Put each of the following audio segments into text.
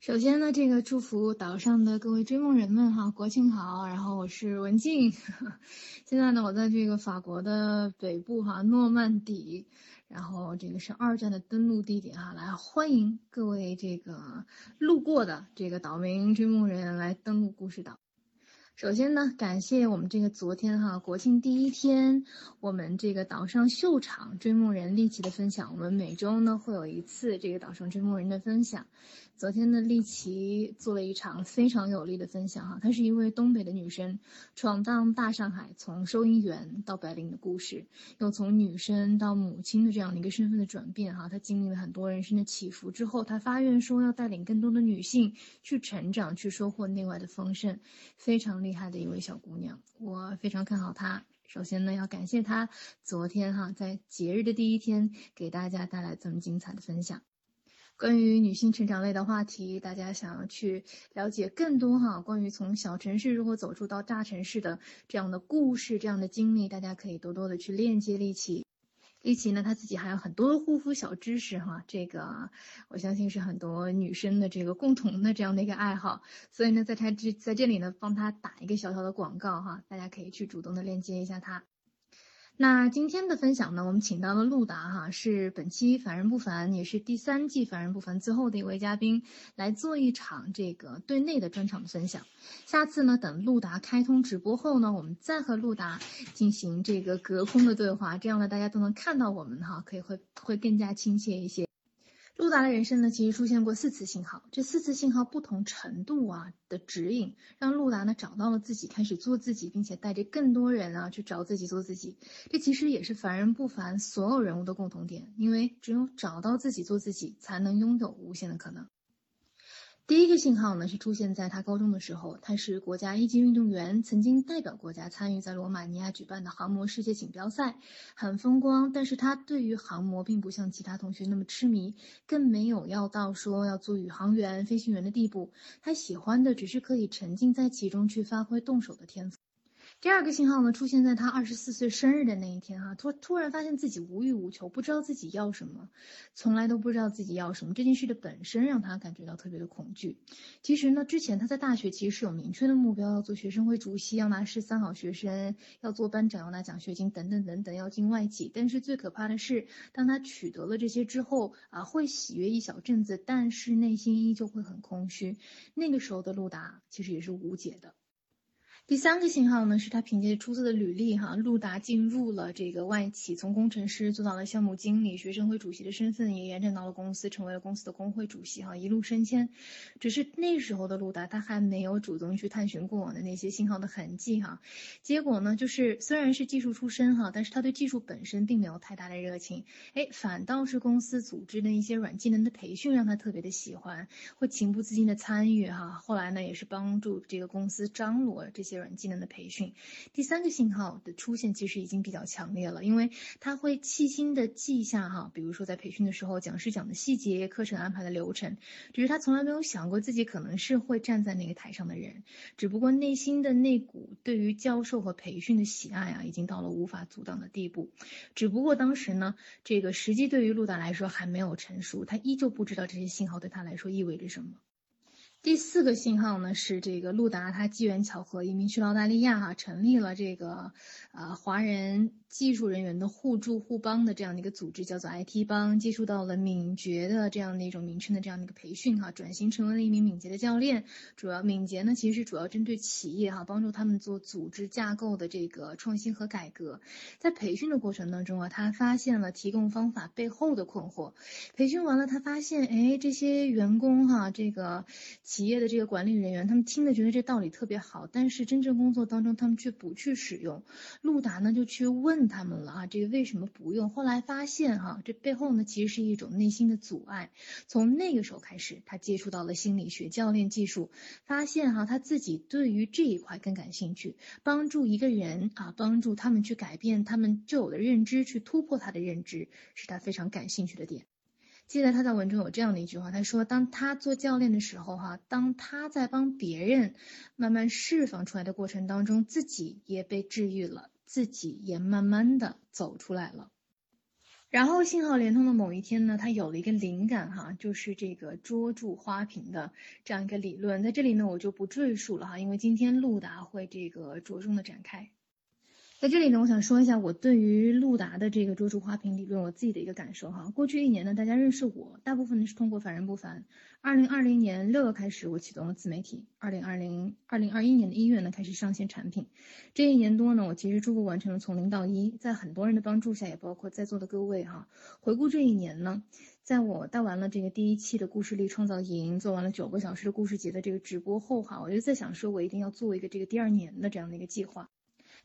首先呢，这个祝福岛上的各位追梦人们哈，国庆好。然后我是文静，现在呢，我在这个法国的北部哈，诺曼底，然后这个是二战的登陆地点哈，来欢迎各位这个路过的这个岛民追梦人来登陆故事岛。首先呢，感谢我们这个昨天哈国庆第一天，我们这个岛上秀场追梦人丽奇的分享。我们每周呢会有一次这个岛上追梦人的分享。昨天的丽奇做了一场非常有力的分享哈，她是一位东北的女生，闯荡大上海，从收银员到白领的故事，又从女生到母亲的这样的一个身份的转变哈，她经历了很多人生的起伏之后，她发愿说要带领更多的女性去成长，去收获内外的丰盛，非常厉害的一位小姑娘，我非常看好她。首先呢，要感谢她昨天哈在节日的第一天给大家带来这么精彩的分享。关于女性成长类的话题，大家想要去了解更多哈，关于从小城市如何走出到大城市的这样的故事、这样的经历，大家可以多多的去链接丽奇。丽奇呢，她自己还有很多的护肤小知识哈，这个我相信是很多女生的这个共同的这样的一个爱好。所以呢，在她这在这里呢，帮她打一个小小的广告哈，大家可以去主动的链接一下她。那今天的分享呢，我们请到了陆达哈，是本期《凡人不凡》也是第三季《凡人不凡》最后的一位嘉宾，来做一场这个对内的专场的分享。下次呢，等陆达开通直播后呢，我们再和陆达进行这个隔空的对话，这样呢，大家都能看到我们哈，可以会会更加亲切一些。陆达的人生呢，其实出现过四次信号，这四次信号不同程度啊的指引，让陆达呢找到了自己，开始做自己，并且带着更多人啊去找自己做自己。这其实也是凡人不凡所有人物的共同点，因为只有找到自己做自己，才能拥有无限的可能。第一个信号呢，是出现在他高中的时候。他是国家一级运动员，曾经代表国家参与在罗马尼亚举办的航模世界锦标赛，很风光。但是他对于航模并不像其他同学那么痴迷，更没有要到说要做宇航员、飞行员的地步。他喜欢的只是可以沉浸在其中去发挥动手的天赋。第二个信号呢，出现在他二十四岁生日的那一天，哈，突突然发现自己无欲无求，不知道自己要什么，从来都不知道自己要什么。这件事的本身让他感觉到特别的恐惧。其实呢，之前他在大学其实是有明确的目标，要做学生会主席，要拿十三好学生，要做班长，要拿奖学金，等等等等，要进外企。但是最可怕的是，当他取得了这些之后，啊，会喜悦一小阵子，但是内心依旧会很空虚。那个时候的陆达其实也是无解的。第三个信号呢，是他凭借出色的履历，哈，陆达进入了这个外企，从工程师做到了项目经理，学生会主席的身份也延展到了公司，成为了公司的工会主席，哈，一路升迁。只是那时候的陆达，他还没有主动去探寻过往的那些信号的痕迹，哈。结果呢，就是虽然是技术出身，哈，但是他对技术本身并没有太大的热情，哎，反倒是公司组织的一些软技能的培训让他特别的喜欢，会情不自禁的参与，哈。后来呢，也是帮助这个公司张罗这些。软技能的培训，第三个信号的出现其实已经比较强烈了，因为他会细心的记下哈，比如说在培训的时候讲师讲的细节、课程安排的流程，只是他从来没有想过自己可能是会站在那个台上的人，只不过内心的那股对于教授和培训的喜爱啊，已经到了无法阻挡的地步，只不过当时呢，这个时机对于陆达来说还没有成熟，他依旧不知道这些信号对他来说意味着什么。第四个信号呢，是这个路达他机缘巧合移民去澳大利亚哈，成立了这个呃华人技术人员的互助互帮的这样的一个组织，叫做 IT 帮，接触到了敏捷的这样的一种名称的这样的一个培训哈，转型成为了一名敏捷的教练。主要敏捷呢，其实主要针对企业哈，帮助他们做组织架构的这个创新和改革。在培训的过程当中啊，他发现了提供方法背后的困惑。培训完了，他发现哎，这些员工哈，这个。企业的这个管理人员，他们听了觉得这道理特别好，但是真正工作当中他们却不去使用。陆达呢就去问他们了啊，这个为什么不用？后来发现哈，这背后呢其实是一种内心的阻碍。从那个时候开始，他接触到了心理学、教练技术，发现哈他自己对于这一块更感兴趣，帮助一个人啊，帮助他们去改变他们旧有的认知，去突破他的认知，是他非常感兴趣的点。记得他在文中有这样的一句话，他说：“当他做教练的时候，哈，当他在帮别人慢慢释放出来的过程当中，自己也被治愈了，自己也慢慢的走出来了。”然后信号连通的某一天呢，他有了一个灵感哈，就是这个捉住花瓶的这样一个理论，在这里呢我就不赘述了哈，因为今天陆达会这个着重的展开。在这里呢，我想说一下我对于陆达的这个捉住花瓶理论我自己的一个感受哈。过去一年呢，大家认识我，大部分呢是通过凡人不凡。二零二零年六月开始，我启动了自媒体。二零二零二零二一年的一月呢，开始上线产品。这一年多呢，我其实逐步完成了从零到一，在很多人的帮助下，也包括在座的各位哈。回顾这一年呢，在我带完了这个第一期的故事力创造营，做完了九个小时的故事节的这个直播后哈，我就在想说，我一定要做一个这个第二年的这样的一个计划。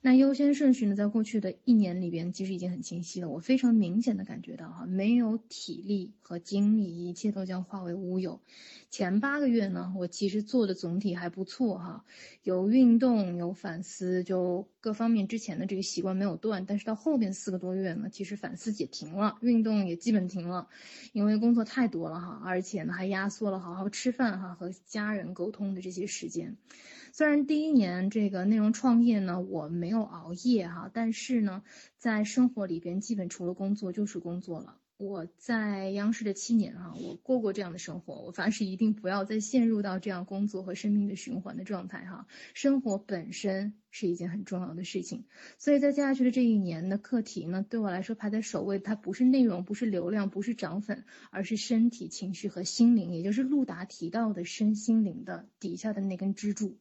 那优先顺序呢，在过去的一年里边，其实已经很清晰了。我非常明显的感觉到，哈，没有体力和精力，一切都将化为乌有。前八个月呢，我其实做的总体还不错，哈，有运动，有反思，就各方面之前的这个习惯没有断。但是到后边四个多月呢，其实反思也停了，运动也基本停了，因为工作太多了，哈，而且呢还压缩了好好吃饭，哈，和家人沟通的这些时间。虽然第一年这个内容创业呢，我没有熬夜哈，但是呢，在生活里边基本除了工作就是工作了。我在央视的七年哈，我过过这样的生活，我发誓一定不要再陷入到这样工作和生命的循环的状态哈。生活本身是一件很重要的事情，所以在接下去的这一年的课题呢，对我来说排在首位，它不是内容，不是流量，不是涨粉，而是身体、情绪和心灵，也就是陆达提到的身心灵的底下的那根支柱。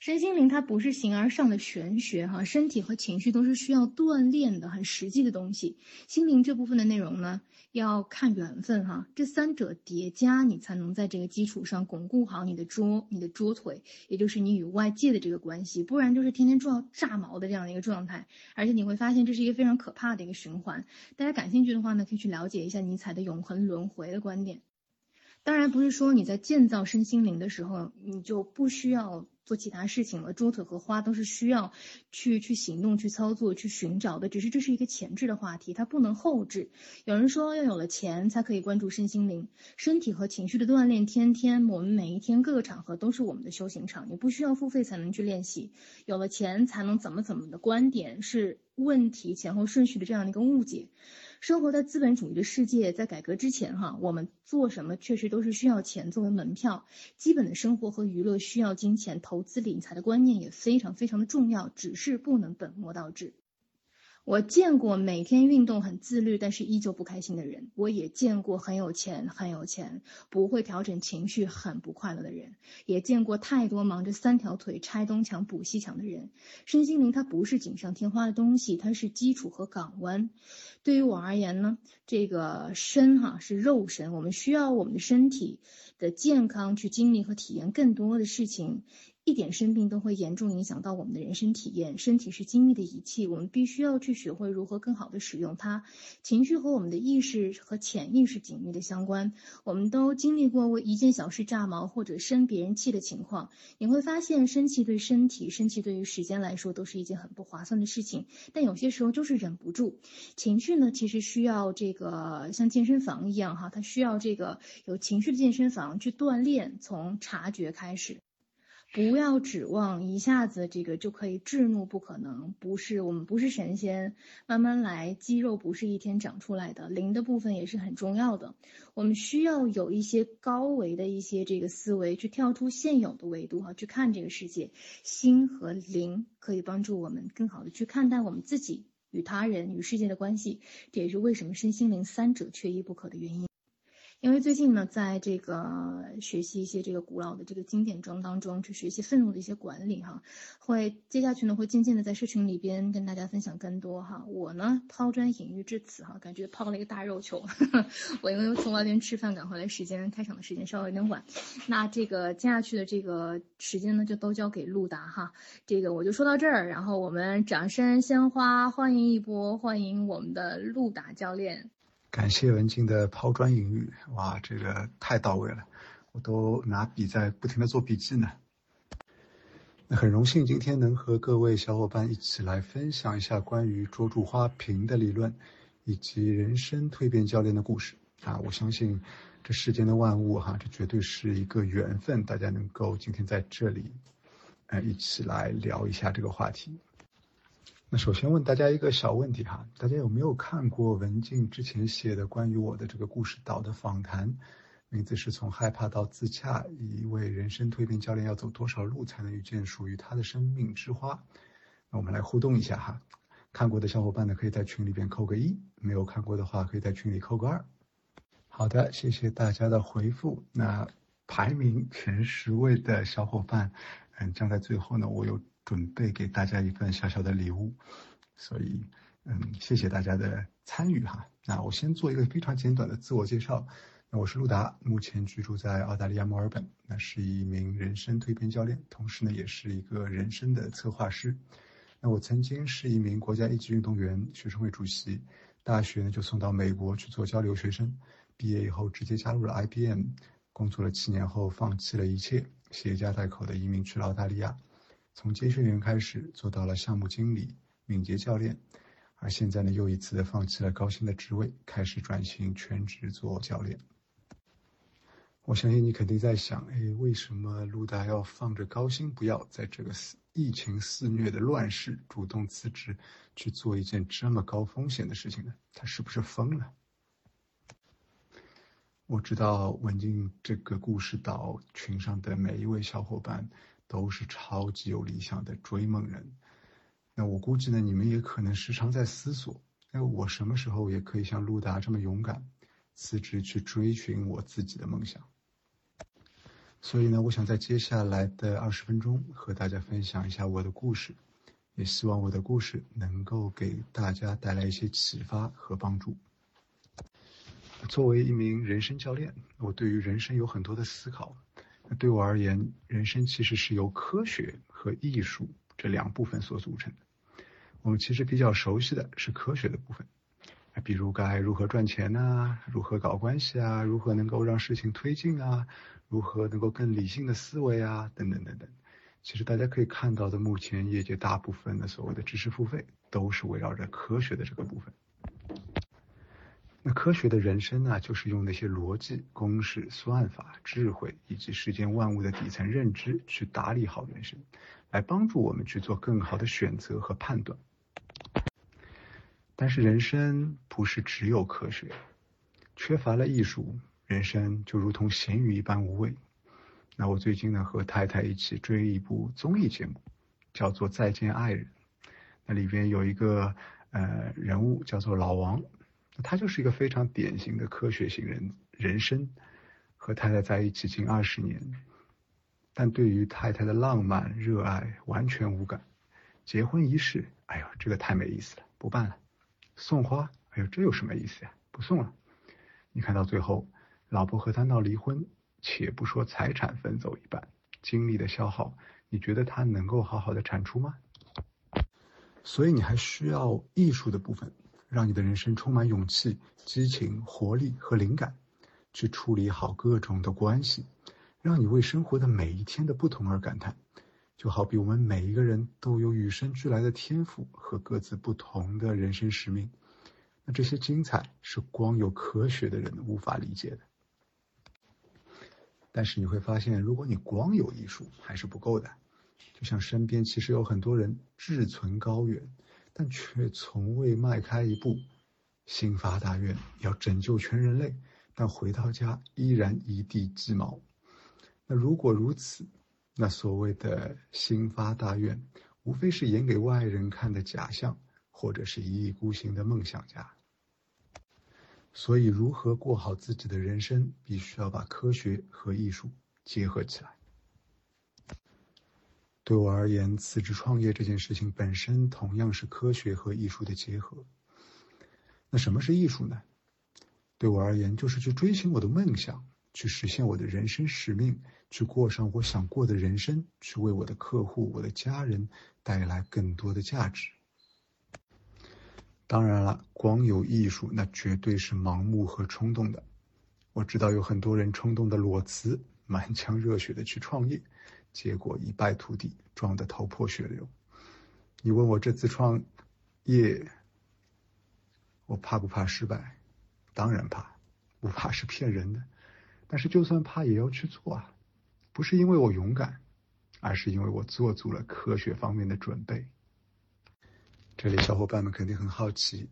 身心灵它不是形而上的玄学哈，身体和情绪都是需要锻炼的很实际的东西。心灵这部分的内容呢，要看缘分哈，这三者叠加，你才能在这个基础上巩固好你的桌、你的桌腿，也就是你与外界的这个关系。不然就是天天撞炸毛的这样的一个状态，而且你会发现这是一个非常可怕的一个循环。大家感兴趣的话呢，可以去了解一下尼采的永恒轮回的观点。当然不是说你在建造身心灵的时候，你就不需要做其他事情了。桌腿和花都是需要去去行动、去操作、去寻找的。只是这是一个前置的话题，它不能后置。有人说要有了钱才可以关注身心灵、身体和情绪的锻炼。天天我们每一天各个场合都是我们的修行场，你不需要付费才能去练习。有了钱才能怎么怎么的观点是问题前后顺序的这样的一个误解。生活在资本主义的世界，在改革之前，哈，我们做什么确实都是需要钱作为门票。基本的生活和娱乐需要金钱，投资理财的观念也非常非常的重要，只是不能本末倒置。我见过每天运动很自律，但是依旧不开心的人；我也见过很有钱很有钱，不会调整情绪很不快乐的人；也见过太多忙着三条腿拆东墙补西墙的人。身心灵它不是锦上添花的东西，它是基础和港湾。对于我而言呢，这个身哈是肉身，我们需要我们的身体的健康去经历和体验更多的事情。一点生病都会严重影响到我们的人生体验。身体是精密的仪器，我们必须要去学会如何更好的使用它。情绪和我们的意识和潜意识紧密的相关。我们都经历过为一件小事炸毛或者生别人气的情况。你会发现，生气对身体、生气对于时间来说都是一件很不划算的事情。但有些时候就是忍不住。情绪呢，其实需要这个像健身房一样哈，它需要这个有情绪的健身房去锻炼，从察觉开始。不要指望一下子这个就可以制怒，不可能。不是我们不是神仙，慢慢来。肌肉不是一天长出来的，灵的部分也是很重要的。我们需要有一些高维的一些这个思维，去跳出现有的维度哈，去看这个世界。心和灵可以帮助我们更好的去看待我们自己与他人与世界的关系。这也是为什么身心灵三者缺一不可的原因。因为最近呢，在这个学习一些这个古老的这个经典中当中，去学习愤怒的一些管理哈，会接下去呢会渐渐的在社群里边跟大家分享更多哈。我呢抛砖引玉至此哈，感觉抛了一个大肉球。我因为从外边吃饭赶回来，时间开场的时间稍微有点晚，那这个接下去的这个时间呢就都交给陆达哈。这个我就说到这儿，然后我们掌声鲜花欢迎一波，欢迎我们的陆达教练。感谢文静的抛砖引玉，哇，这个太到位了，我都拿笔在不停的做笔记呢。那很荣幸今天能和各位小伙伴一起来分享一下关于捉住花瓶的理论，以及人生蜕变教练的故事啊。我相信这世间的万物哈，这绝对是一个缘分，大家能够今天在这里，呃，一起来聊一下这个话题。那首先问大家一个小问题哈，大家有没有看过文静之前写的关于我的这个故事岛的访谈？名字是从害怕到自洽，一位人生蜕变教练要走多少路才能遇见属于他的生命之花？那我们来互动一下哈，看过的小伙伴呢可以在群里边扣个一，没有看过的话可以在群里扣个二。好的，谢谢大家的回复。那排名前十位的小伙伴，嗯，将在最后呢，我有。准备给大家一份小小的礼物，所以，嗯，谢谢大家的参与哈。那我先做一个非常简短的自我介绍。那我是陆达，目前居住在澳大利亚墨尔本，那是一名人生蜕变教练，同时呢，也是一个人生的策划师。那我曾经是一名国家一级运动员，学生会主席，大学呢就送到美国去做交流学生，毕业以后直接加入了 IBM，工作了七年后放弃了一切，携家带口的移民去了澳大利亚。从接训员开始做到了项目经理、敏捷教练，而现在呢，又一次的放弃了高薪的职位，开始转型全职做教练。我相信你肯定在想，哎，为什么陆达要放着高薪不要，在这个疫情肆虐的乱世，主动辞职去做一件这么高风险的事情呢？他是不是疯了？我知道文静这个故事岛群上的每一位小伙伴。都是超级有理想的追梦人，那我估计呢，你们也可能时常在思索，哎，我什么时候也可以像陆达这么勇敢，辞职去追寻我自己的梦想。所以呢，我想在接下来的二十分钟和大家分享一下我的故事，也希望我的故事能够给大家带来一些启发和帮助。作为一名人生教练，我对于人生有很多的思考。对我而言，人生其实是由科学和艺术这两部分所组成的。我们其实比较熟悉的是科学的部分，比如该如何赚钱呐，如何搞关系啊，如何能够让事情推进啊，如何能够更理性的思维啊，等等等等。其实大家可以看到的，目前业界大部分的所谓的知识付费，都是围绕着科学的这个部分。那科学的人生呢，就是用那些逻辑、公式、算法、智慧以及世间万物的底层认知去打理好人生，来帮助我们去做更好的选择和判断。但是人生不是只有科学，缺乏了艺术，人生就如同咸鱼一般无味。那我最近呢和太太一起追一部综艺节目，叫做《再见爱人》，那里边有一个呃人物叫做老王。他就是一个非常典型的科学型人，人生和太太在一起近二十年，但对于太太的浪漫热爱完全无感。结婚仪式，哎呦，这个太没意思了，不办了。送花，哎呦，这有什么意思呀？不送了。你看到最后，老婆和他闹离婚，且不说财产分走一半，精力的消耗，你觉得他能够好好的产出吗？所以你还需要艺术的部分。让你的人生充满勇气、激情、活力和灵感，去处理好各种的关系，让你为生活的每一天的不同而感叹。就好比我们每一个人都有与生俱来的天赋和各自不同的人生使命，那这些精彩是光有科学的人无法理解的。但是你会发现，如果你光有艺术还是不够的，就像身边其实有很多人志存高远。但却从未迈开一步，心发大愿要拯救全人类，但回到家依然一地鸡毛。那如果如此，那所谓的心发大愿，无非是演给外人看的假象，或者是一意孤行的梦想家。所以，如何过好自己的人生，必须要把科学和艺术结合起来。对我而言，辞职创业这件事情本身同样是科学和艺术的结合。那什么是艺术呢？对我而言，就是去追寻我的梦想，去实现我的人生使命，去过上我想过的人生，去为我的客户、我的家人带来更多的价值。当然了，光有艺术，那绝对是盲目和冲动的。我知道有很多人冲动的裸辞，满腔热血的去创业。结果一败涂地，撞得头破血流。你问我这次创业，我怕不怕失败？当然怕，不怕是骗人的。但是就算怕，也要去做啊！不是因为我勇敢，而是因为我做足了科学方面的准备。这里小伙伴们肯定很好奇，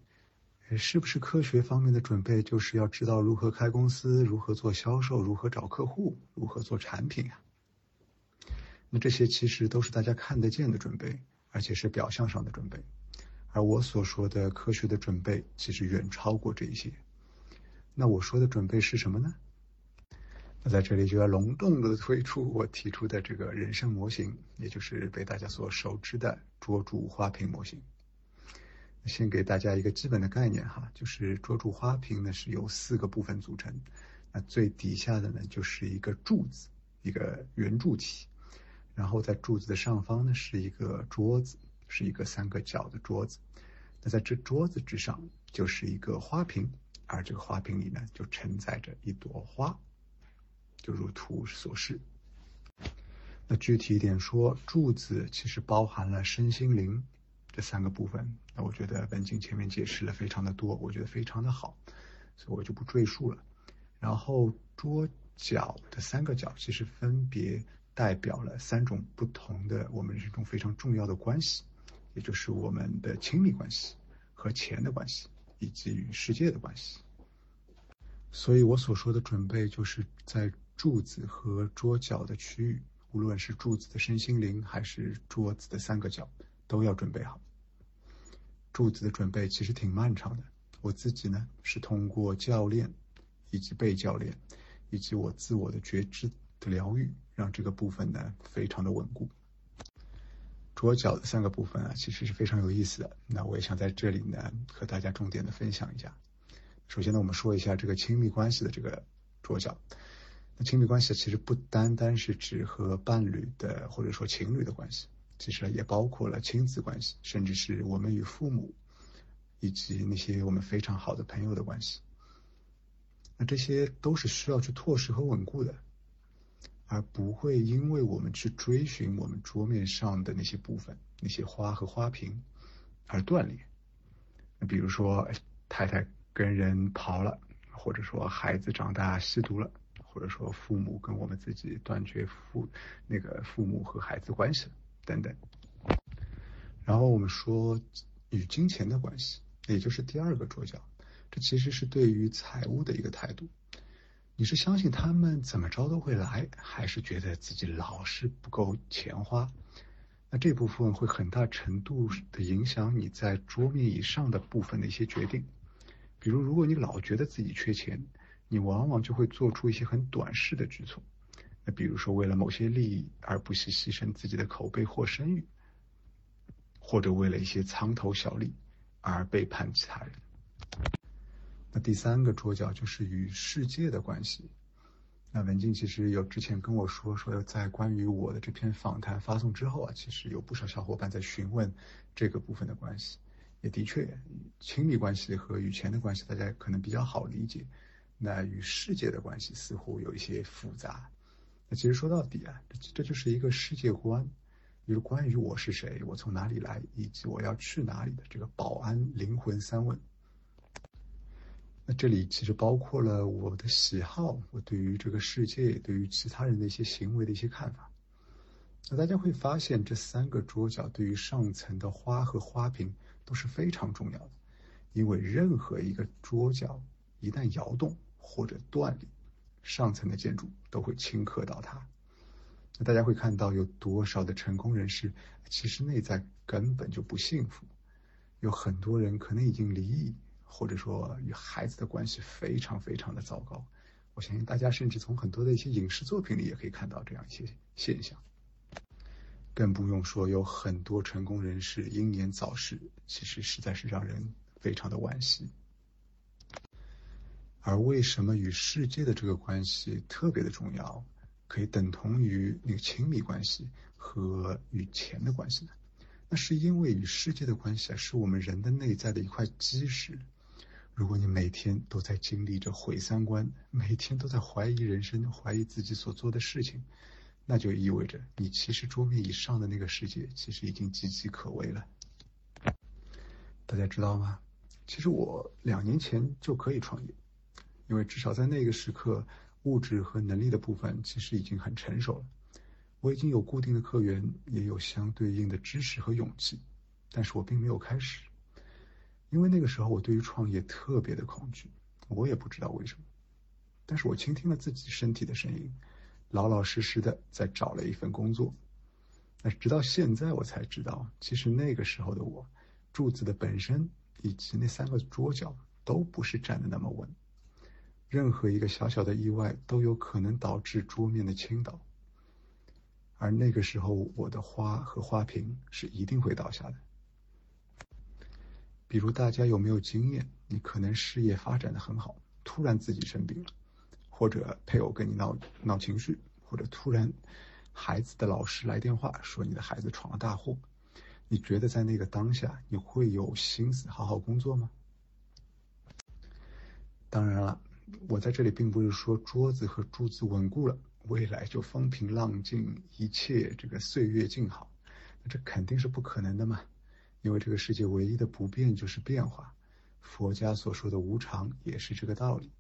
是不是科学方面的准备就是要知道如何开公司、如何做销售、如何找客户、如何做产品啊？那这些其实都是大家看得见的准备，而且是表象上的准备。而我所说的科学的准备，其实远超过这一些。那我说的准备是什么呢？那在这里就要隆重的推出我提出的这个人生模型，也就是被大家所熟知的捉住花瓶模型。先给大家一个基本的概念哈，就是捉住花瓶呢是由四个部分组成，那最底下的呢就是一个柱子，一个圆柱体，然后在柱子的上方呢是一个桌子。是一个三个角的桌子，那在这桌子之上就是一个花瓶，而这个花瓶里呢就承载着一朵花，就如图所示。那具体一点说，柱子其实包含了身心灵这三个部分。那我觉得文静前面解释了非常的多，我觉得非常的好，所以我就不赘述了。然后桌角的三个角其实分别代表了三种不同的我们人生中非常重要的关系。也就是我们的亲密关系和钱的关系，以及与世界的关系。所以我所说的准备，就是在柱子和桌角的区域，无论是柱子的身心灵，还是桌子的三个角，都要准备好。柱子的准备其实挺漫长的。我自己呢，是通过教练，以及被教练，以及我自我的觉知的疗愈，让这个部分呢，非常的稳固。桌角的三个部分啊，其实是非常有意思的。那我也想在这里呢，和大家重点的分享一下。首先呢，我们说一下这个亲密关系的这个桌角。那亲密关系其实不单单是指和伴侣的或者说情侣的关系，其实也包括了亲子关系，甚至是我们与父母，以及那些我们非常好的朋友的关系。那这些都是需要去拓实和稳固的。而不会因为我们去追寻我们桌面上的那些部分、那些花和花瓶而断裂。比如说，太太跟人跑了，或者说孩子长大吸毒了，或者说父母跟我们自己断绝父那个父母和孩子关系了等等。然后我们说与金钱的关系，也就是第二个桌角，这其实是对于财务的一个态度。你是相信他们怎么着都会来，还是觉得自己老是不够钱花？那这部分会很大程度的影响你在桌面以上的部分的一些决定。比如，如果你老觉得自己缺钱，你往往就会做出一些很短视的举措。那比如说，为了某些利益而不惜牺牲自己的口碑或声誉，或者为了一些苍头小利而背叛其他人。第三个桌角就是与世界的关系。那文静其实有之前跟我说，说在关于我的这篇访谈发送之后啊，其实有不少小伙伴在询问这个部分的关系。也的确，亲密关系和与钱的关系，大家可能比较好理解。那与世界的关系似乎有一些复杂。那其实说到底啊，这这就是一个世界观，就是关于我是谁，我从哪里来，以及我要去哪里的这个保安灵魂三问。那这里其实包括了我的喜好，我对于这个世界、对于其他人的一些行为的一些看法。那大家会发现，这三个桌角对于上层的花和花瓶都是非常重要的，因为任何一个桌角一旦摇动或者断裂，上层的建筑都会顷刻倒塌。那大家会看到有多少的成功人士，其实内在根本就不幸福，有很多人可能已经离异。或者说与孩子的关系非常非常的糟糕，我相信大家甚至从很多的一些影视作品里也可以看到这样一些现象。更不用说有很多成功人士英年早逝，其实实在是让人非常的惋惜。而为什么与世界的这个关系特别的重要，可以等同于那个亲密关系和与钱的关系呢？那是因为与世界的关系啊，是我们人的内在的一块基石。如果你每天都在经历着毁三观，每天都在怀疑人生、怀疑自己所做的事情，那就意味着你其实桌面以上的那个世界其实已经岌岌可危了。大家知道吗？其实我两年前就可以创业，因为至少在那个时刻，物质和能力的部分其实已经很成熟了。我已经有固定的客源，也有相对应的知识和勇气。但是我并没有开始，因为那个时候我对于创业特别的恐惧，我也不知道为什么。但是我倾听了自己身体的声音，老老实实的在找了一份工作。那直到现在我才知道，其实那个时候的我，柱子的本身以及那三个桌角都不是站的那么稳，任何一个小小的意外都有可能导致桌面的倾倒。而那个时候，我的花和花瓶是一定会倒下的。比如大家有没有经验？你可能事业发展的很好，突然自己生病了，或者配偶跟你闹闹情绪，或者突然孩子的老师来电话说你的孩子闯了大祸，你觉得在那个当下你会有心思好好工作吗？当然了，我在这里并不是说桌子和柱子稳固了。未来就风平浪静，一切这个岁月静好，那这肯定是不可能的嘛。因为这个世界唯一的不变就是变化，佛家所说的无常也是这个道理。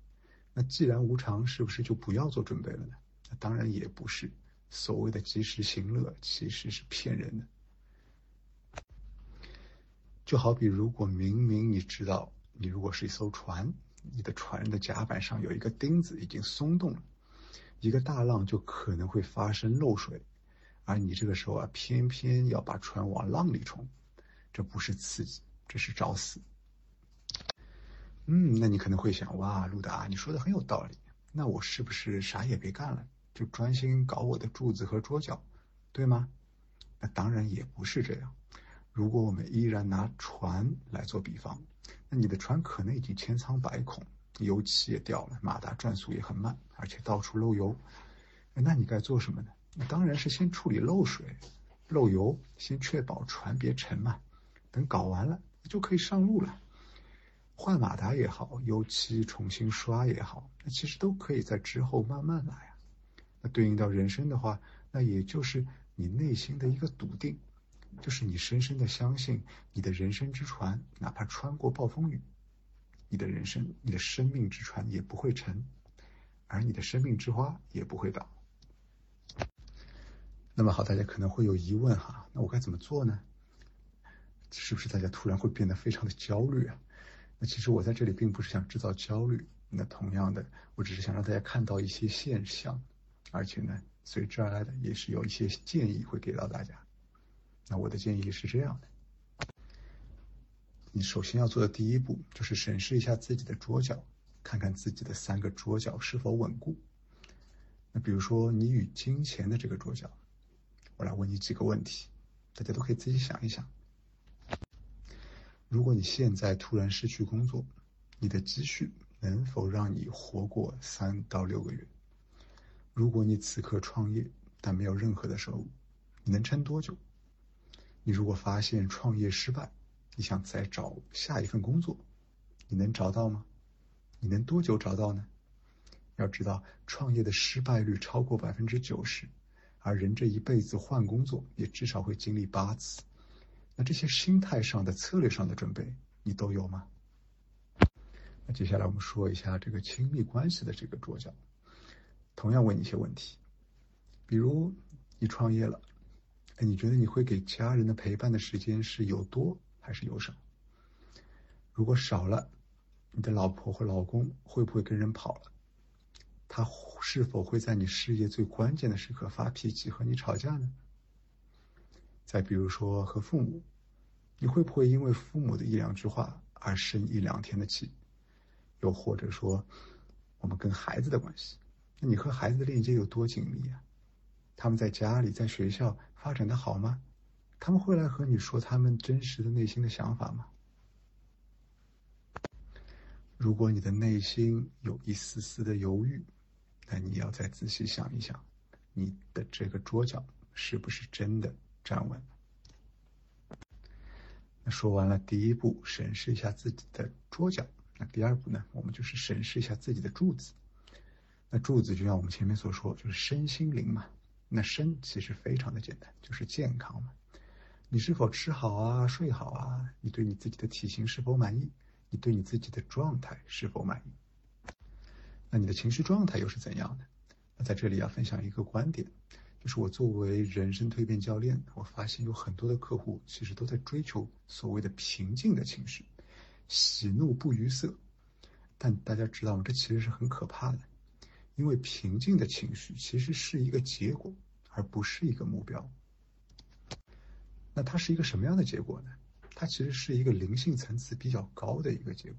那既然无常，是不是就不要做准备了呢？那当然也不是。所谓的及时行乐，其实是骗人的。就好比如果明明你知道，你如果是一艘船，你的船的甲板上有一个钉子已经松动了。一个大浪就可能会发生漏水，而你这个时候啊，偏偏要把船往浪里冲，这不是刺激，这是找死。嗯，那你可能会想，哇，路达，你说的很有道理，那我是不是啥也别干了，就专心搞我的柱子和桌角，对吗？那当然也不是这样。如果我们依然拿船来做比方，那你的船可能已经千疮百孔。油漆也掉了，马达转速也很慢，而且到处漏油。那你该做什么呢？当然是先处理漏水、漏油，先确保船别沉嘛。等搞完了，就可以上路了。换马达也好，油漆重新刷也好，那其实都可以在之后慢慢来啊。那对应到人生的话，那也就是你内心的一个笃定，就是你深深的相信你的人生之船，哪怕穿过暴风雨。你的人生，你的生命之船也不会沉，而你的生命之花也不会倒。那么好，大家可能会有疑问哈，那我该怎么做呢？是不是大家突然会变得非常的焦虑啊？那其实我在这里并不是想制造焦虑，那同样的，我只是想让大家看到一些现象，而且呢，随之而来的也是有一些建议会给到大家。那我的建议是这样的。你首先要做的第一步就是审视一下自己的桌角，看看自己的三个桌角是否稳固。那比如说你与金钱的这个桌角，我来问你几个问题，大家都可以自己想一想。如果你现在突然失去工作，你的积蓄能否让你活过三到六个月？如果你此刻创业但没有任何的收入，你能撑多久？你如果发现创业失败，你想再找下一份工作，你能找到吗？你能多久找到呢？要知道，创业的失败率超过百分之九十，而人这一辈子换工作也至少会经历八次。那这些心态上的、策略上的准备，你都有吗？那接下来我们说一下这个亲密关系的这个桌角，同样问你一些问题，比如你创业了，哎，你觉得你会给家人的陪伴的时间是有多？还是有少？如果少了，你的老婆或老公会不会跟人跑了？他是否会在你事业最关键的时刻发脾气和你吵架呢？再比如说和父母，你会不会因为父母的一两句话而生一两天的气？又或者说，我们跟孩子的关系，那你和孩子的链接有多紧密啊？他们在家里、在学校发展的好吗？他们会来和你说他们真实的内心的想法吗？如果你的内心有一丝丝的犹豫，那你要再仔细想一想，你的这个桌角是不是真的站稳？那说完了第一步，审视一下自己的桌角。那第二步呢？我们就是审视一下自己的柱子。那柱子就像我们前面所说，就是身心灵嘛。那身其实非常的简单，就是健康嘛。你是否吃好啊，睡好啊？你对你自己的体型是否满意？你对你自己的状态是否满意？那你的情绪状态又是怎样的？那在这里要分享一个观点，就是我作为人生蜕变教练，我发现有很多的客户其实都在追求所谓的平静的情绪，喜怒不于色。但大家知道吗？这其实是很可怕的，因为平静的情绪其实是一个结果，而不是一个目标。那它是一个什么样的结果呢？它其实是一个灵性层次比较高的一个结果。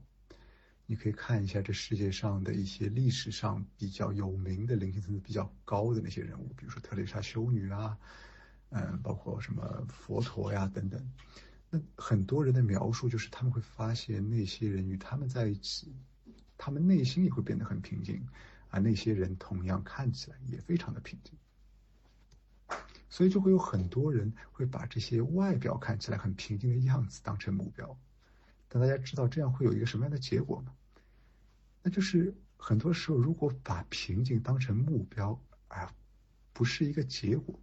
你可以看一下这世界上的一些历史上比较有名的灵性层次比较高的那些人物，比如说特蕾莎修女啊，嗯，包括什么佛陀呀等等。那很多人的描述就是他们会发现那些人与他们在一起，他们内心也会变得很平静，而那些人同样看起来也非常的平静。所以就会有很多人会把这些外表看起来很平静的样子当成目标，但大家知道这样会有一个什么样的结果吗？那就是很多时候，如果把平静当成目标，而不是一个结果，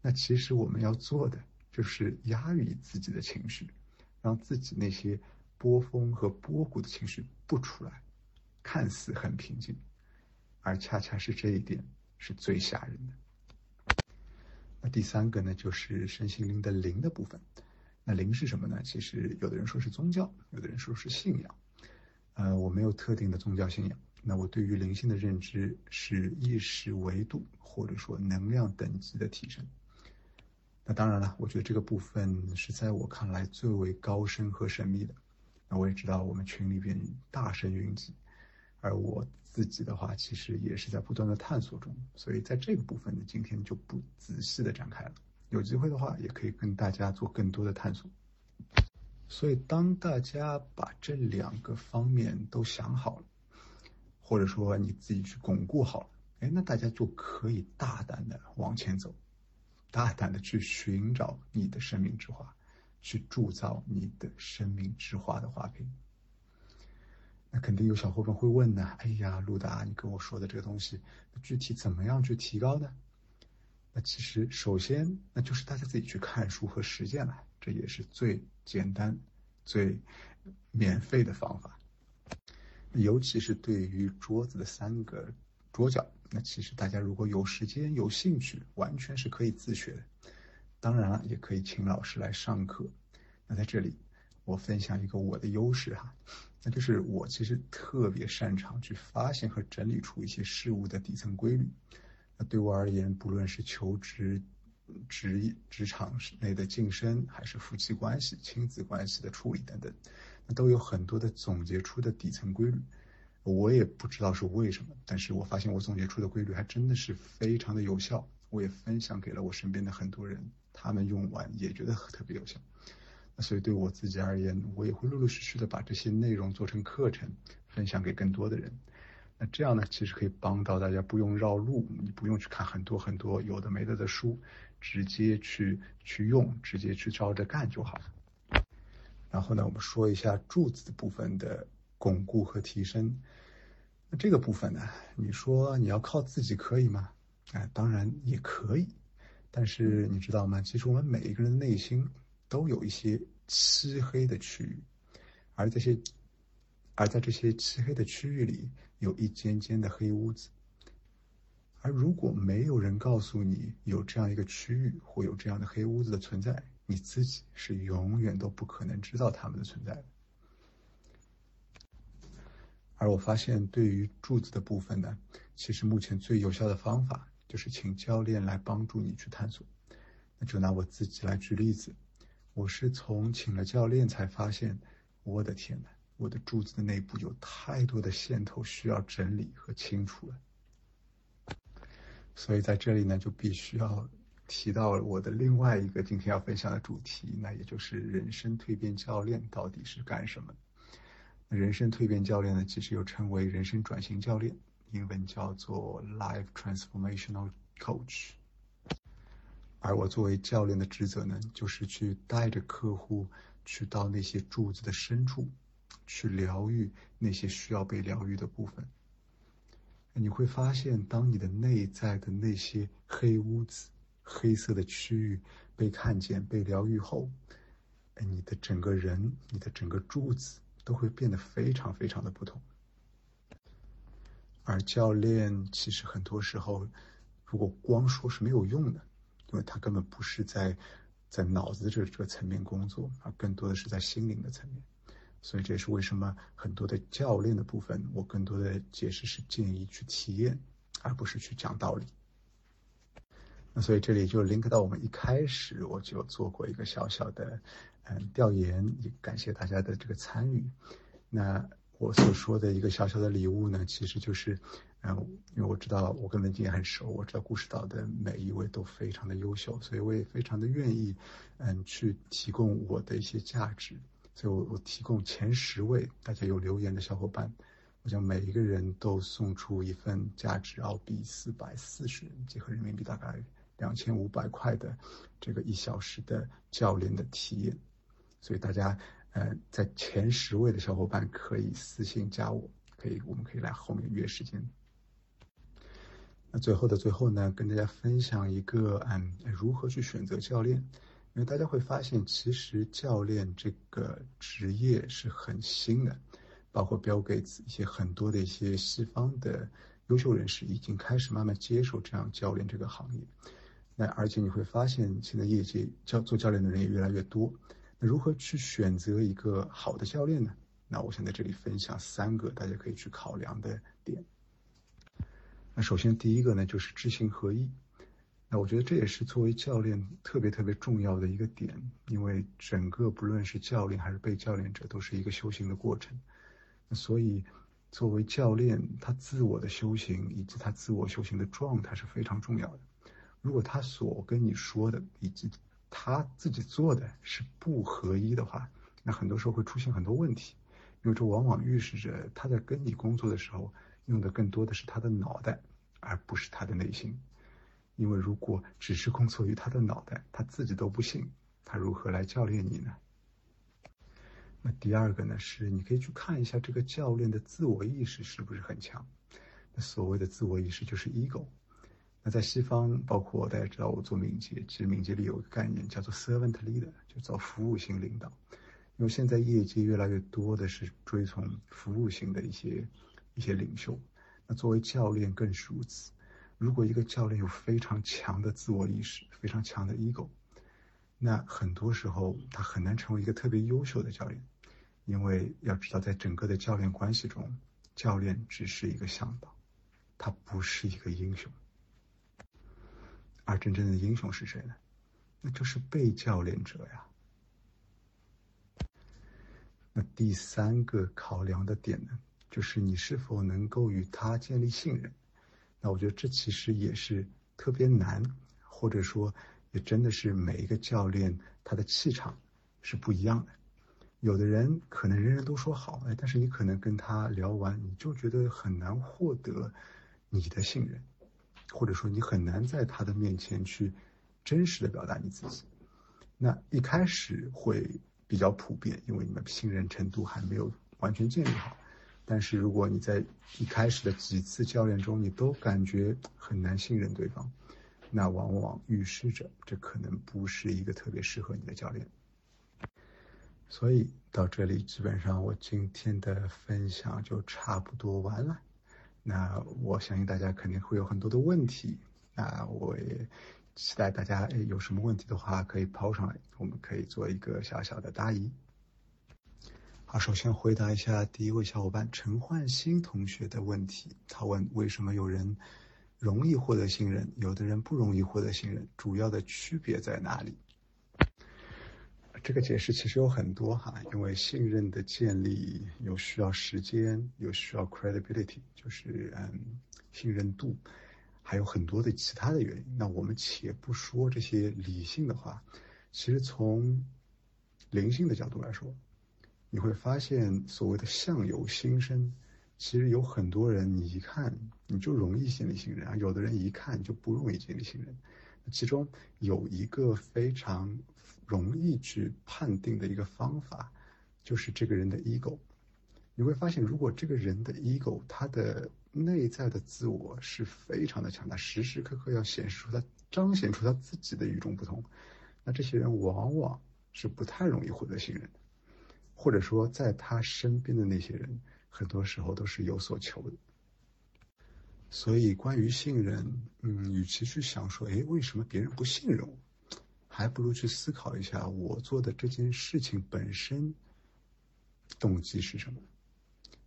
那其实我们要做的就是压抑自己的情绪，让自己那些波峰和波谷的情绪不出来，看似很平静，而恰恰是这一点是最吓人的。那第三个呢，就是身心灵的灵的部分。那灵是什么呢？其实有的人说是宗教，有的人说是信仰。呃，我没有特定的宗教信仰。那我对于灵性的认知是意识维度或者说能量等级的提升。那当然了，我觉得这个部分是在我看来最为高深和神秘的。那我也知道我们群里边大神云集，而我。自己的话，其实也是在不断的探索中，所以在这个部分呢，今天就不仔细的展开了。有机会的话，也可以跟大家做更多的探索。所以，当大家把这两个方面都想好了，或者说你自己去巩固好了，哎，那大家就可以大胆的往前走，大胆的去寻找你的生命之花，去铸造你的生命之花的花瓶。那肯定有小伙伴会问呢，哎呀，陆达，你跟我说的这个东西，具体怎么样去提高呢？那其实首先，那就是大家自己去看书和实践了，这也是最简单、最免费的方法。尤其是对于桌子的三个桌角，那其实大家如果有时间、有兴趣，完全是可以自学的。当然了，也可以请老师来上课。那在这里，我分享一个我的优势哈。那就是我其实特别擅长去发现和整理出一些事物的底层规律。那对我而言，不论是求职、职职场内的晋升，还是夫妻关系、亲子关系的处理等等，那都有很多的总结出的底层规律。我也不知道是为什么，但是我发现我总结出的规律还真的是非常的有效。我也分享给了我身边的很多人，他们用完也觉得特别有效。那所以对我自己而言，我也会陆陆续续的把这些内容做成课程，分享给更多的人。那这样呢，其实可以帮到大家，不用绕路，你不用去看很多很多有的没的的书，直接去去用，直接去照着干就好。然后呢，我们说一下柱子部分的巩固和提升。那这个部分呢，你说你要靠自己可以吗？哎，当然也可以。但是你知道吗？其实我们每一个人的内心。都有一些漆黑的区域，而这些，而在这些漆黑的区域里，有一间间的黑屋子。而如果没有人告诉你有这样一个区域或有这样的黑屋子的存在，你自己是永远都不可能知道它们的存在的。而我发现，对于柱子的部分呢，其实目前最有效的方法就是请教练来帮助你去探索。那就拿我自己来举例子。我是从请了教练才发现，我的天呐，我的柱子的内部有太多的线头需要整理和清除了。所以在这里呢，就必须要提到我的另外一个今天要分享的主题，那也就是人生蜕变教练到底是干什么？人生蜕变教练呢，其实又称为人生转型教练，英文叫做 Life Transformational Coach。而我作为教练的职责呢，就是去带着客户去到那些柱子的深处，去疗愈那些需要被疗愈的部分。你会发现，当你的内在的那些黑屋子、黑色的区域被看见、被疗愈后，你的整个人、你的整个柱子都会变得非常非常的不同。而教练其实很多时候。如果光说是没有用的，因为他根本不是在在脑子这这个层面工作，而更多的是在心灵的层面。所以这也是为什么很多的教练的部分，我更多的解释是建议去体验，而不是去讲道理。那所以这里就 link 到我们一开始我就做过一个小小的嗯调研，也感谢大家的这个参与。那我所说的一个小小的礼物呢，其实就是，嗯，因为我知道我跟文静也很熟，我知道故事岛的每一位都非常的优秀，所以我也非常的愿意，嗯，去提供我的一些价值。所以我我提供前十位大家有留言的小伙伴，我将每一个人都送出一份价值澳币四百四十，结合人民币大概两千五百块的这个一小时的教练的体验。所以大家呃在前十位的小伙伴可以私信加我，可以我们可以来后面约时间。那最后的最后呢，跟大家分享一个嗯如何去选择教练。因为大家会发现，其实教练这个职业是很新的，包括 Bill Gates 一些很多的一些西方的优秀人士已经开始慢慢接受这样教练这个行业。那而且你会发现，现在业界教做教练的人也越来越多。那如何去选择一个好的教练呢？那我想在这里分享三个大家可以去考量的点。那首先第一个呢，就是知行合一。那我觉得这也是作为教练特别特别重要的一个点，因为整个不论是教练还是被教练者，都是一个修行的过程。所以，作为教练，他自我的修行以及他自我修行的状态是非常重要的。如果他所跟你说的以及他自己做的是不合一的话，那很多时候会出现很多问题，因为这往往预示着他在跟你工作的时候，用的更多的是他的脑袋，而不是他的内心。因为如果只是工作于他的脑袋，他自己都不信，他如何来教练你呢？那第二个呢，是你可以去看一下这个教练的自我意识是不是很强。那所谓的自我意识就是 ego。那在西方，包括大家知道我做敏捷，其实敏捷里有个概念叫做 servant leader，就叫服务型领导。因为现在业界越来越多的是追从服务型的一些一些领袖，那作为教练更是如此。如果一个教练有非常强的自我意识，非常强的 ego，那很多时候他很难成为一个特别优秀的教练，因为要知道，在整个的教练关系中，教练只是一个向导，他不是一个英雄。而真正的英雄是谁呢？那就是被教练者呀。那第三个考量的点呢，就是你是否能够与他建立信任。那我觉得这其实也是特别难，或者说也真的是每一个教练他的气场是不一样的。有的人可能人人都说好，哎，但是你可能跟他聊完，你就觉得很难获得你的信任，或者说你很难在他的面前去真实的表达你自己。那一开始会比较普遍，因为你们信任程度还没有完全建立好。但是如果你在一开始的几次教练中，你都感觉很难信任对方，那往往预示着这可能不是一个特别适合你的教练。所以到这里，基本上我今天的分享就差不多完了。那我相信大家肯定会有很多的问题，那我也期待大家诶有什么问题的话可以抛上来，我们可以做一个小小的答疑。好，首先回答一下第一位小伙伴陈焕新同学的问题。他问：为什么有人容易获得信任，有的人不容易获得信任？主要的区别在哪里？这个解释其实有很多哈，因为信任的建立有需要时间，有需要 credibility，就是嗯信任度，还有很多的其他的原因。那我们且不说这些理性的话，其实从灵性的角度来说。你会发现，所谓的相由心生，其实有很多人，你一看你就容易建立信任啊；有的人一看就不容易建立信任。其中有一个非常容易去判定的一个方法，就是这个人的 ego。你会发现，如果这个人的 ego，他的内在的自我是非常的强大，时时刻刻要显示出他、彰显出他自己的与众不同，那这些人往往是不太容易获得信任。或者说，在他身边的那些人，很多时候都是有所求的。所以关于信任，嗯，与其去想说，哎，为什么别人不信任我，还不如去思考一下我做的这件事情本身动机是什么。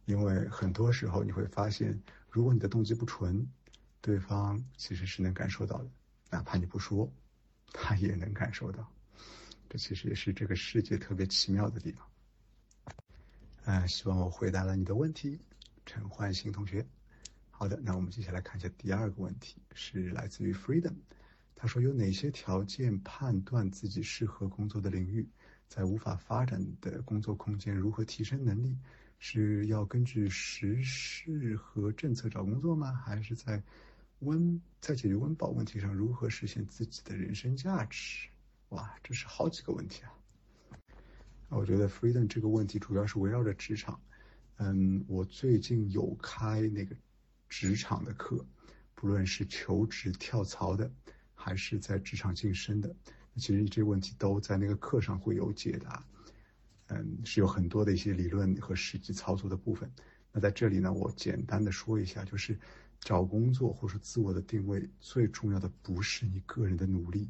因为很多时候你会发现，如果你的动机不纯，对方其实是能感受到的，哪怕你不说，他也能感受到。这其实也是这个世界特别奇妙的地方。嗯，希望我回答了你的问题，陈焕新同学。好的，那我们接下来看一下第二个问题，是来自于 Freedom。他说有哪些条件判断自己适合工作的领域，在无法发展的工作空间如何提升能力？是要根据时事和政策找工作吗？还是在温在解决温饱问题上如何实现自己的人生价值？哇，这是好几个问题啊！我觉得 Freedom 这个问题主要是围绕着职场。嗯，我最近有开那个职场的课，不论是求职跳槽的，还是在职场晋升的，其实这个问题都在那个课上会有解答。嗯，是有很多的一些理论和实际操作的部分。那在这里呢，我简单的说一下，就是找工作或者自我的定位，最重要的不是你个人的努力，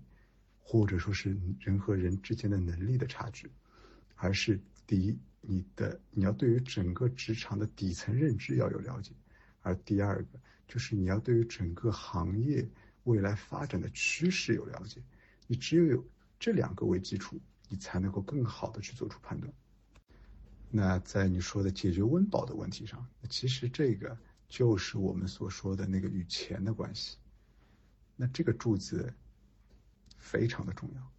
或者说是人和人之间的能力的差距，而是第一，你的你要对于整个职场的底层认知要有了解，而第二个就是你要对于整个行业未来发展的趋势有了解。你只有有这两个为基础。你才能够更好的去做出判断。那在你说的解决温饱的问题上，其实这个就是我们所说的那个与钱的关系。那这个柱子非常的重要，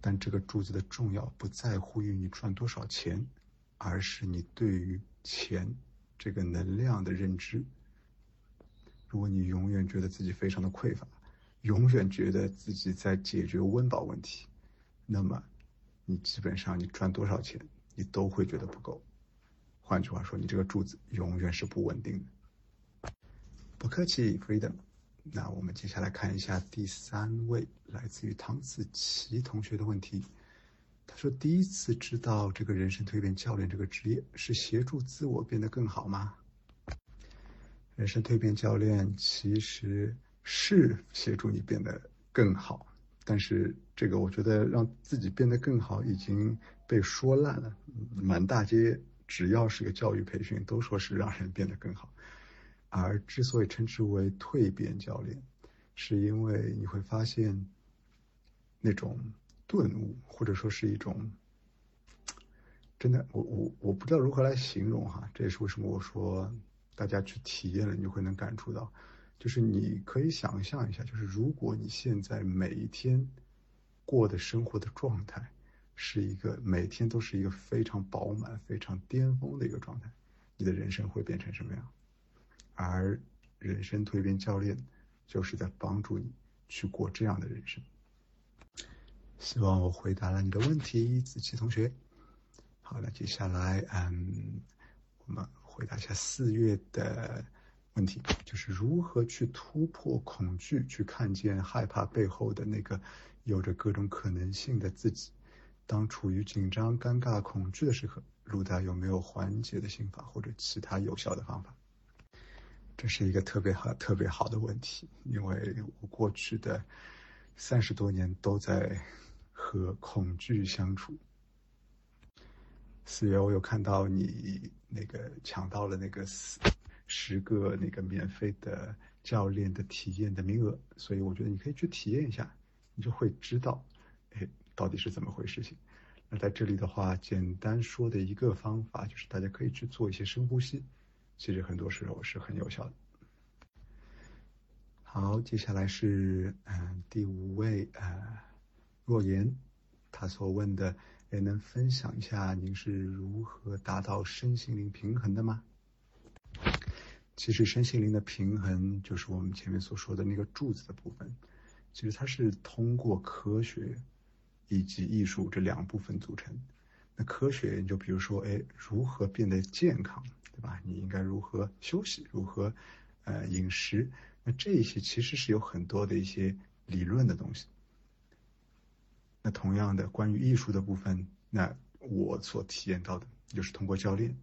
但这个柱子的重要不在乎于你赚多少钱，而是你对于钱这个能量的认知。如果你永远觉得自己非常的匮乏，永远觉得自己在解决温饱问题，那么，你基本上你赚多少钱，你都会觉得不够。换句话说，你这个柱子永远是不稳定的。不客气，Freedom。那我们接下来看一下第三位来自于唐子琪同学的问题。他说：“第一次知道这个人生蜕变教练这个职业是协助自我变得更好吗？”人生蜕变教练其实。是协助你变得更好，但是这个我觉得让自己变得更好已经被说烂了，满大街只要是个教育培训都说是让人变得更好，而之所以称之为蜕变教练，是因为你会发现那种顿悟，或者说是一种真的，我我我不知道如何来形容哈，这也是为什么我说大家去体验了，你会能感触到。就是你可以想象一下，就是如果你现在每一天过的生活的状态是一个每天都是一个非常饱满、非常巅峰的一个状态，你的人生会变成什么样？而人生蜕变教练就是在帮助你去过这样的人生。希望我回答了你的问题，子琪同学。好了，接下来嗯，我们回答一下四月的。问题就是如何去突破恐惧，去看见害怕背后的那个有着各种可能性的自己。当处于紧张、尴尬、恐惧的时候，鲁达有没有缓解的心法或者其他有效的方法？这是一个特别好、特别好的问题，因为我过去的三十多年都在和恐惧相处。四月我有看到你那个抢到了那个十个那个免费的教练的体验的名额，所以我觉得你可以去体验一下，你就会知道，哎，到底是怎么回事情。那在这里的话，简单说的一个方法就是大家可以去做一些深呼吸，其实很多时候是很有效的。好，接下来是嗯第五位呃若言，他所问的，也能分享一下您是如何达到身心灵平衡的吗？其实身心灵的平衡就是我们前面所说的那个柱子的部分。其实它是通过科学以及艺术这两部分组成。那科学，就比如说，哎，如何变得健康，对吧？你应该如何休息，如何呃饮食？那这一些其实是有很多的一些理论的东西。那同样的，关于艺术的部分，那我所体验到的就是通过教练。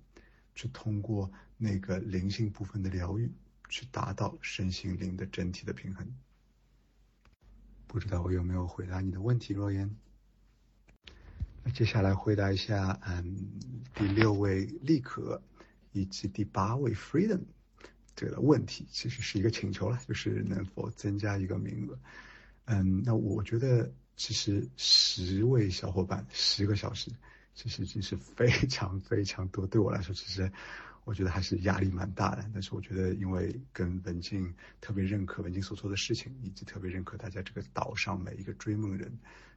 去通过那个灵性部分的疗愈，去达到身心灵的整体的平衡。不知道我有没有回答你的问题，若言？那接下来回答一下，嗯，第六位立可以及第八位 Freedom 这个问题，其实是一个请求了，就是能否增加一个名额？嗯，那我觉得其实十位小伙伴十个小时，其实已经是非常非常多，对我来说，其实。我觉得还是压力蛮大的，但是我觉得因为跟文静特别认可文静所做的事情，以及特别认可大家这个岛上每一个追梦人，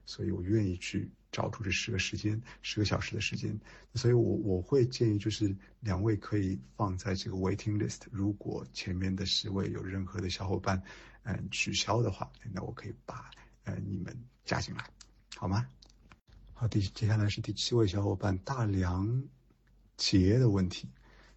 所以我愿意去找出这十个时间，十个小时的时间。所以我我会建议就是两位可以放在这个 waiting list，如果前面的十位有任何的小伙伴嗯取消的话，那我可以把呃你们加进来，好吗？好，第接下来是第七位小伙伴大梁杰的问题。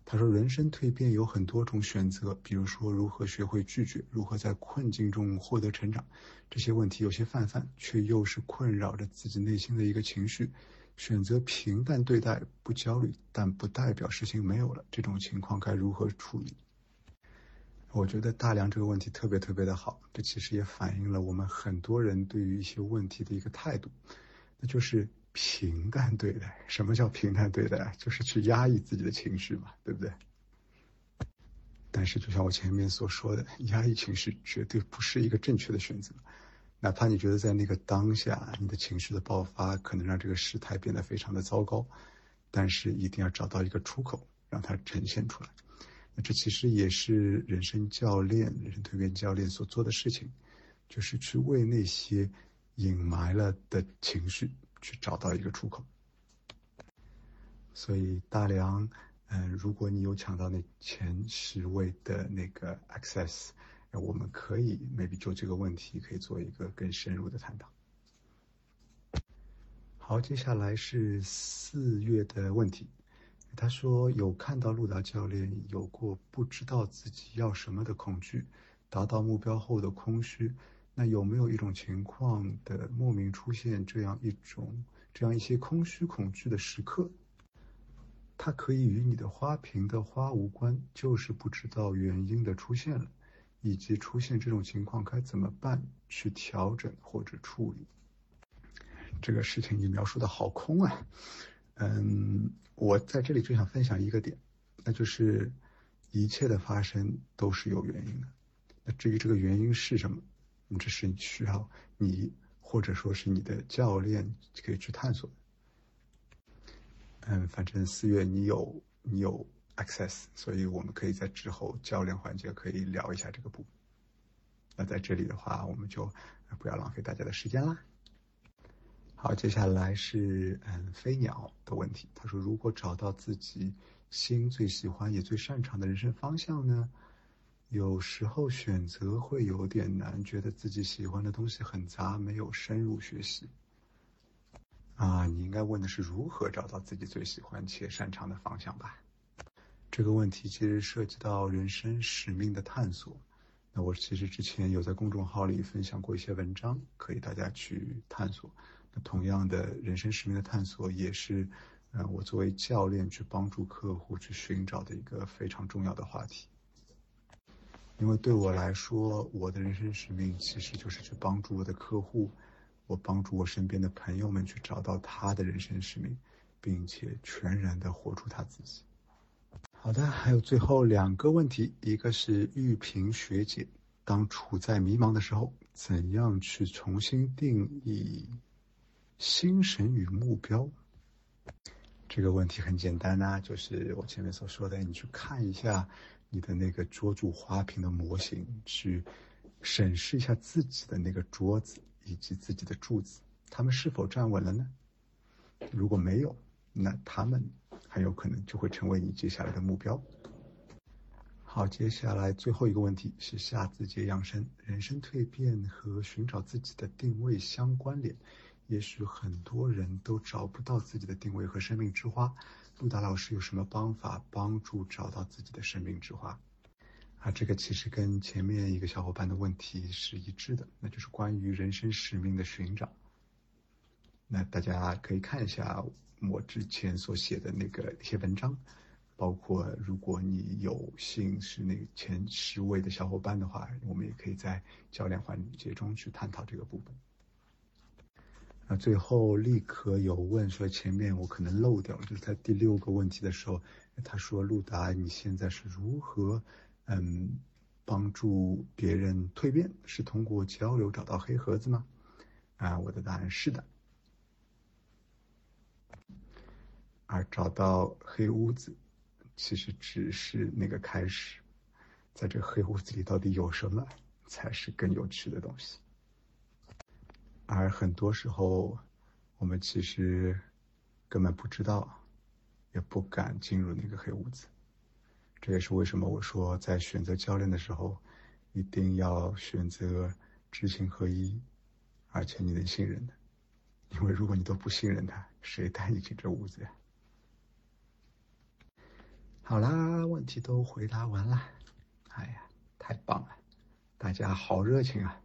他说：“人生蜕变有很多种选择，比如说如何学会拒绝，如何在困境中获得成长。这些问题有些泛泛，却又是困扰着自己内心的一个情绪。选择平淡对待，不焦虑，但不代表事情没有了。这种情况该如何处理？”我觉得大梁这个问题特别特别的好，这其实也反映了我们很多人对于一些问题的一个态度，那就是。平淡对待，什么叫平淡对待？就是去压抑自己的情绪嘛，对不对？但是，就像我前面所说的，压抑情绪绝对不是一个正确的选择。哪怕你觉得在那个当下，你的情绪的爆发可能让这个事态变得非常的糟糕，但是一定要找到一个出口，让它呈现出来。那这其实也是人生教练、人生蜕变教练所做的事情，就是去为那些隐埋了的情绪。去找到一个出口，所以大梁，嗯，如果你有抢到那前十位的那个 access，我们可以 maybe 就这个问题可以做一个更深入的探讨。好，接下来是四月的问题，他说有看到陆达教练有过不知道自己要什么的恐惧，达到目标后的空虚。那有没有一种情况的莫名出现这样一种这样一些空虚恐惧的时刻？它可以与你的花瓶的花无关，就是不知道原因的出现了，以及出现这种情况该怎么办去调整或者处理？这个事情你描述的好空啊！嗯，我在这里就想分享一个点，那就是一切的发生都是有原因的。那至于这个原因是什么？这是需要你或者说是你的教练可以去探索的。嗯，反正四月你有你有 access，所以我们可以在之后教练环节可以聊一下这个部分。那在这里的话，我们就不要浪费大家的时间啦。好，接下来是嗯飞鸟的问题，他说如果找到自己心最喜欢也最擅长的人生方向呢？有时候选择会有点难，觉得自己喜欢的东西很杂，没有深入学习。啊，你应该问的是如何找到自己最喜欢且擅长的方向吧？这个问题其实涉及到人生使命的探索。那我其实之前有在公众号里分享过一些文章，可以大家去探索。那同样的人生使命的探索，也是，呃，我作为教练去帮助客户去寻找的一个非常重要的话题。因为对我来说，我的人生使命其实就是去帮助我的客户，我帮助我身边的朋友们去找到他的人生使命，并且全然的活出他自己。好的，还有最后两个问题，一个是玉萍学姐，当处在迷茫的时候，怎样去重新定义心神与目标？这个问题很简单呐，就是我前面所说的，你去看一下。你的那个桌柱花瓶的模型，去审视一下自己的那个桌子以及自己的柱子，他们是否站稳了呢？如果没有，那他们很有可能就会成为你接下来的目标。好，接下来最后一个问题是下字节养生，人生蜕变和寻找自己的定位相关联。也许很多人都找不到自己的定位和生命之花。陆达老师有什么方法帮助找到自己的生命之花？啊，这个其实跟前面一个小伙伴的问题是一致的，那就是关于人生使命的寻找。那大家可以看一下我之前所写的那个一些文章，包括如果你有幸是那个前十位的小伙伴的话，我们也可以在教练环节中去探讨这个部分。那最后立刻有问说，前面我可能漏掉了，就是在第六个问题的时候，他说陆达你现在是如何嗯帮助别人蜕变？是通过交流找到黑盒子吗？啊，我的答案是的。而找到黑屋子，其实只是那个开始，在这黑屋子里到底有什么，才是更有趣的东西。而很多时候，我们其实根本不知道，也不敢进入那个黑屋子。这也是为什么我说，在选择教练的时候，一定要选择知行合一，而且你能信任的。因为如果你都不信任他，谁带你进这屋子呀？好啦，问题都回答完了。哎呀，太棒了，大家好热情啊！